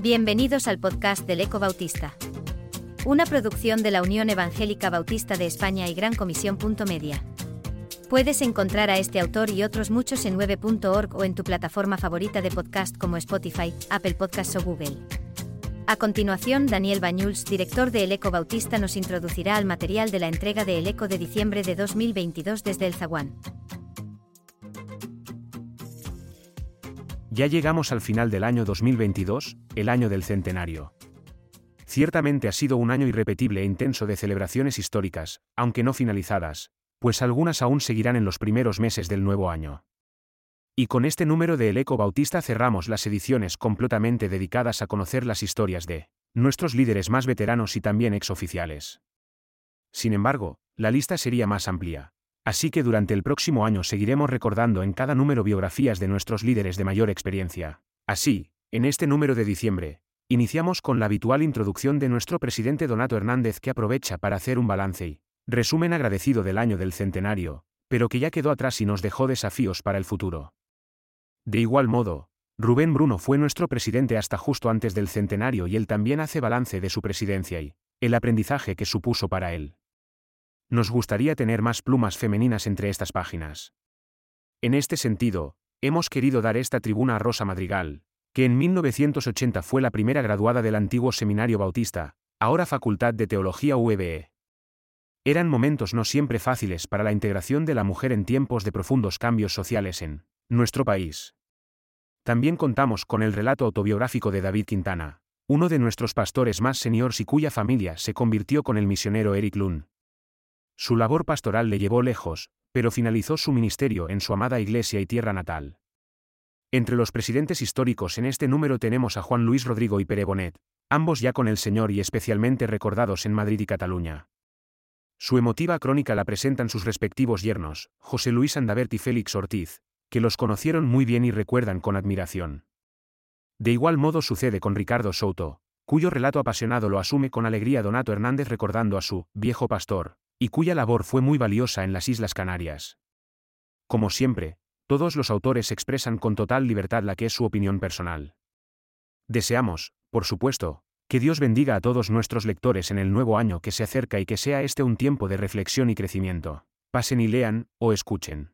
Bienvenidos al podcast del Eco Bautista. Una producción de la Unión Evangélica Bautista de España y Gran Comisión. Media. Puedes encontrar a este autor y otros muchos en 9.org o en tu plataforma favorita de podcast como Spotify, Apple Podcasts o Google. A continuación, Daniel Bañuls, director de El Eco Bautista, nos introducirá al material de la entrega de El Eco de diciembre de 2022 desde el Zaguán. Ya llegamos al final del año 2022, el año del centenario. Ciertamente ha sido un año irrepetible e intenso de celebraciones históricas, aunque no finalizadas, pues algunas aún seguirán en los primeros meses del nuevo año. Y con este número de El Eco Bautista cerramos las ediciones completamente dedicadas a conocer las historias de nuestros líderes más veteranos y también exoficiales. Sin embargo, la lista sería más amplia. Así que durante el próximo año seguiremos recordando en cada número biografías de nuestros líderes de mayor experiencia. Así, en este número de diciembre, iniciamos con la habitual introducción de nuestro presidente Donato Hernández que aprovecha para hacer un balance y resumen agradecido del año del centenario, pero que ya quedó atrás y nos dejó desafíos para el futuro. De igual modo, Rubén Bruno fue nuestro presidente hasta justo antes del centenario y él también hace balance de su presidencia y el aprendizaje que supuso para él. Nos gustaría tener más plumas femeninas entre estas páginas. En este sentido, hemos querido dar esta tribuna a Rosa Madrigal, que en 1980 fue la primera graduada del antiguo Seminario Bautista, ahora Facultad de Teología UEBE. Eran momentos no siempre fáciles para la integración de la mujer en tiempos de profundos cambios sociales en nuestro país. También contamos con el relato autobiográfico de David Quintana, uno de nuestros pastores más seniors y cuya familia se convirtió con el misionero Eric Lund. Su labor pastoral le llevó lejos, pero finalizó su ministerio en su amada iglesia y tierra natal. Entre los presidentes históricos en este número tenemos a Juan Luis Rodrigo y Pere Bonet, ambos ya con el Señor y especialmente recordados en Madrid y Cataluña. Su emotiva crónica la presentan sus respectivos yernos, José Luis Andabert y Félix Ortiz, que los conocieron muy bien y recuerdan con admiración. De igual modo sucede con Ricardo Souto, cuyo relato apasionado lo asume con alegría Donato Hernández recordando a su viejo pastor, y cuya labor fue muy valiosa en las Islas Canarias. Como siempre, todos los autores expresan con total libertad la que es su opinión personal. Deseamos, por supuesto, que Dios bendiga a todos nuestros lectores en el nuevo año que se acerca y que sea este un tiempo de reflexión y crecimiento. Pasen y lean, o escuchen.